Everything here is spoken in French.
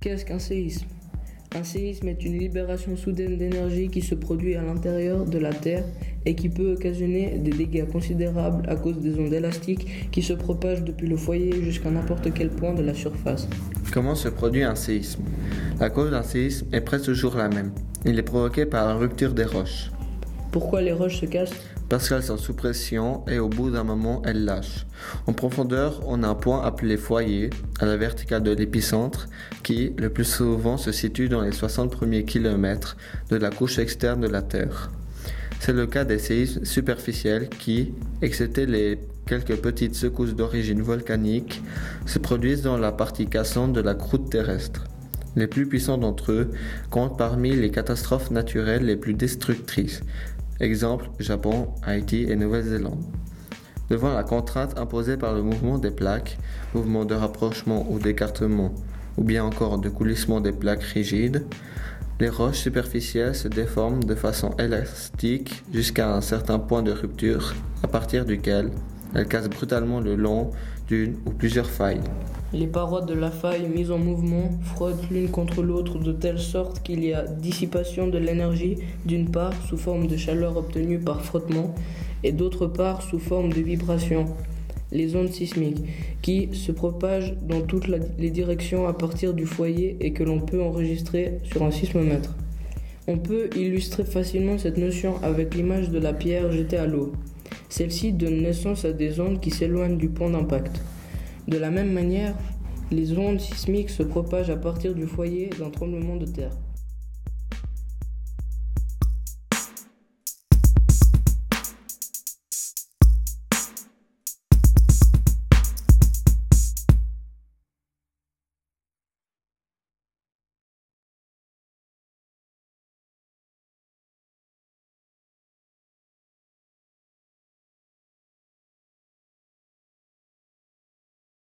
Qu'est-ce qu'un séisme? Un séisme est une libération soudaine d'énergie qui se produit à l'intérieur de la Terre et qui peut occasionner des dégâts considérables à cause des ondes élastiques qui se propagent depuis le foyer jusqu'à n'importe quel point de la surface. Comment se produit un séisme? La cause d'un séisme est presque toujours la même. Il est provoqué par la rupture des roches. Pourquoi les roches se cassent? Qu'elles sont sous pression et au bout d'un moment elles lâchent. En profondeur, on a un point appelé foyer, à la verticale de l'épicentre, qui, le plus souvent, se situe dans les 60 premiers kilomètres de la couche externe de la Terre. C'est le cas des séismes superficiels qui, excepté les quelques petites secousses d'origine volcanique, se produisent dans la partie cassante de la croûte terrestre. Les plus puissants d'entre eux comptent parmi les catastrophes naturelles les plus destructrices. Exemple Japon, Haïti et Nouvelle-Zélande. Devant la contrainte imposée par le mouvement des plaques, mouvement de rapprochement ou d'écartement, ou bien encore de coulissement des plaques rigides, les roches superficielles se déforment de façon élastique jusqu'à un certain point de rupture, à partir duquel elles cassent brutalement le long d'une ou plusieurs failles. Les parois de la faille mises en mouvement frottent l'une contre l'autre de telle sorte qu'il y a dissipation de l'énergie, d'une part sous forme de chaleur obtenue par frottement et d'autre part sous forme de vibration les ondes sismiques, qui se propagent dans toutes les directions à partir du foyer et que l'on peut enregistrer sur un sismomètre. On peut illustrer facilement cette notion avec l'image de la pierre jetée à l'eau. Celle-ci donne naissance à des ondes qui s'éloignent du point d'impact. De la même manière, les ondes sismiques se propagent à partir du foyer d'un tremblement de terre.